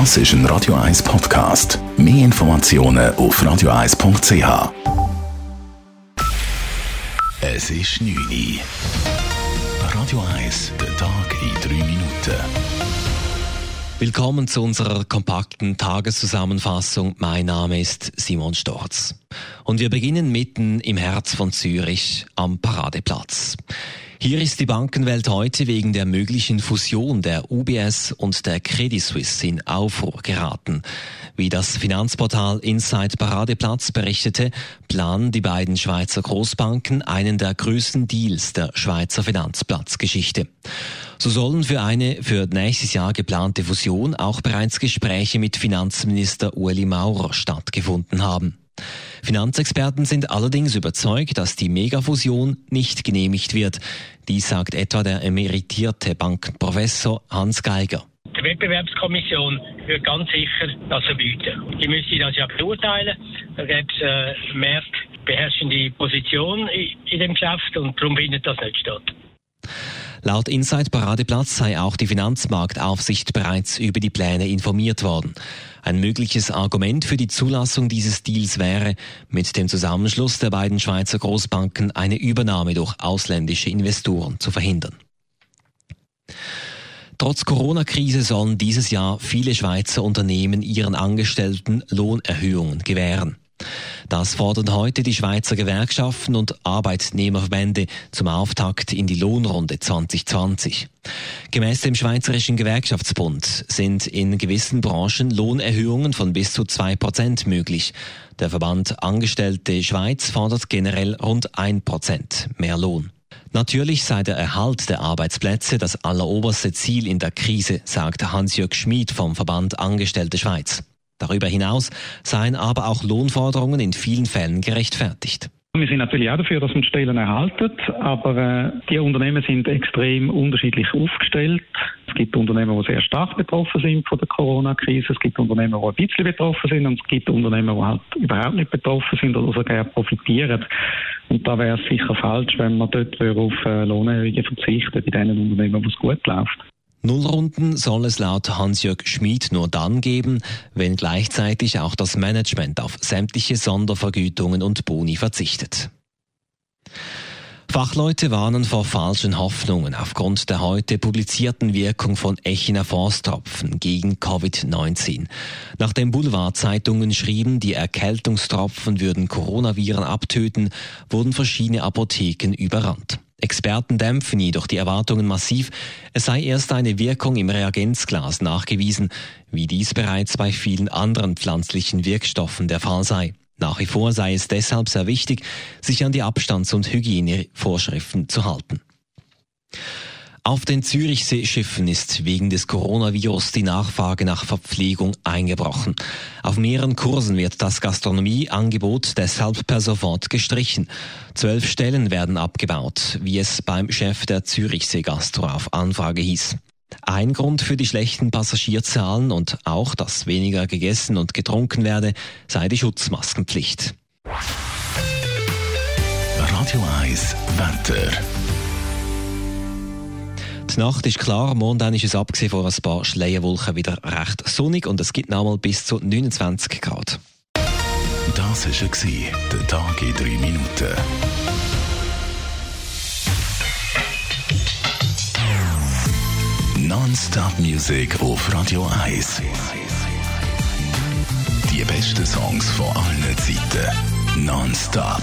Das ist ein Radio 1 Podcast. Mehr Informationen auf radio1.ch. Es ist 9 Uhr. Radio 1, der Tag in 3 Minuten. Willkommen zu unserer kompakten Tageszusammenfassung. Mein Name ist Simon Storz. Und wir beginnen mitten im Herz von Zürich am Paradeplatz. Hier ist die Bankenwelt heute wegen der möglichen Fusion der UBS und der Credit Suisse in Aufruhr geraten. Wie das Finanzportal Inside Paradeplatz berichtete, planen die beiden Schweizer Großbanken einen der größten Deals der Schweizer Finanzplatzgeschichte. So sollen für eine für nächstes Jahr geplante Fusion auch bereits Gespräche mit Finanzminister Ueli Maurer stattgefunden haben. Finanzexperten sind allerdings überzeugt, dass die Megafusion nicht genehmigt wird. Dies sagt etwa der emeritierte Bankenprofessor Hans Geiger. Die Wettbewerbskommission wird ganz sicher das verbieten. Die müsste das ja beurteilen. Da gibt es äh, marktbeherrschende Position in dem Geschäft und darum findet das nicht statt. Laut Inside Paradeplatz sei auch die Finanzmarktaufsicht bereits über die Pläne informiert worden. Ein mögliches Argument für die Zulassung dieses Deals wäre, mit dem Zusammenschluss der beiden Schweizer Großbanken eine Übernahme durch ausländische Investoren zu verhindern. Trotz Corona-Krise sollen dieses Jahr viele Schweizer Unternehmen ihren Angestellten Lohnerhöhungen gewähren. Das fordern heute die Schweizer Gewerkschaften und Arbeitnehmerverbände zum Auftakt in die Lohnrunde 2020. Gemäß dem Schweizerischen Gewerkschaftsbund sind in gewissen Branchen Lohnerhöhungen von bis zu zwei Prozent möglich. Der Verband Angestellte Schweiz fordert generell rund ein Prozent mehr Lohn. Natürlich sei der Erhalt der Arbeitsplätze das alleroberste Ziel in der Krise, sagt Hans-Jörg Schmid vom Verband Angestellte Schweiz. Darüber hinaus seien aber auch Lohnforderungen in vielen Fällen gerechtfertigt. Wir sind natürlich auch dafür, dass man Stellen erhalten, aber äh, die Unternehmen sind extrem unterschiedlich aufgestellt. Es gibt Unternehmen, die sehr stark betroffen sind von der Corona-Krise, es gibt Unternehmen, die ein bisschen betroffen sind und es gibt Unternehmen, die halt überhaupt nicht betroffen sind oder sogar profitieren. Und da wäre es sicher falsch, wenn man dort auf äh, Lohnerhöhungen verzichten bei den Unternehmen, wo es gut läuft. Nullrunden soll es laut Hans-Jörg Schmid nur dann geben, wenn gleichzeitig auch das Management auf sämtliche Sondervergütungen und Boni verzichtet. Fachleute warnen vor falschen Hoffnungen aufgrund der heute publizierten Wirkung von Echinaphoros-Tropfen gegen Covid-19. Nachdem Boulevardzeitungen schrieben, die Erkältungstropfen würden Coronaviren abtöten, wurden verschiedene Apotheken überrannt. Experten dämpfen jedoch die Erwartungen massiv. Es sei erst eine Wirkung im Reagenzglas nachgewiesen, wie dies bereits bei vielen anderen pflanzlichen Wirkstoffen der Fall sei. Nach wie vor sei es deshalb sehr wichtig, sich an die Abstands- und Hygienevorschriften zu halten. Auf den Zürichseeschiffen ist wegen des Coronavirus die Nachfrage nach Verpflegung eingebrochen. Auf mehreren Kursen wird das Gastronomieangebot deshalb per sofort gestrichen. Zwölf Stellen werden abgebaut, wie es beim Chef der Zürichsee Gastro auf Anfrage hieß. Ein Grund für die schlechten Passagierzahlen und auch, dass weniger gegessen und getrunken werde, sei die Schutzmaskenpflicht. Radio 1 Wetter. Die Nacht ist klar, morgen ist es abgesehen von ein paar Schleierwolken wieder recht sonnig und es gibt nochmal bis zu 29 Grad. Das war der Tag in drei Minuten. Non-Stop Music auf Radio 1. Die besten Songs von allen Zeiten. Non-Stop.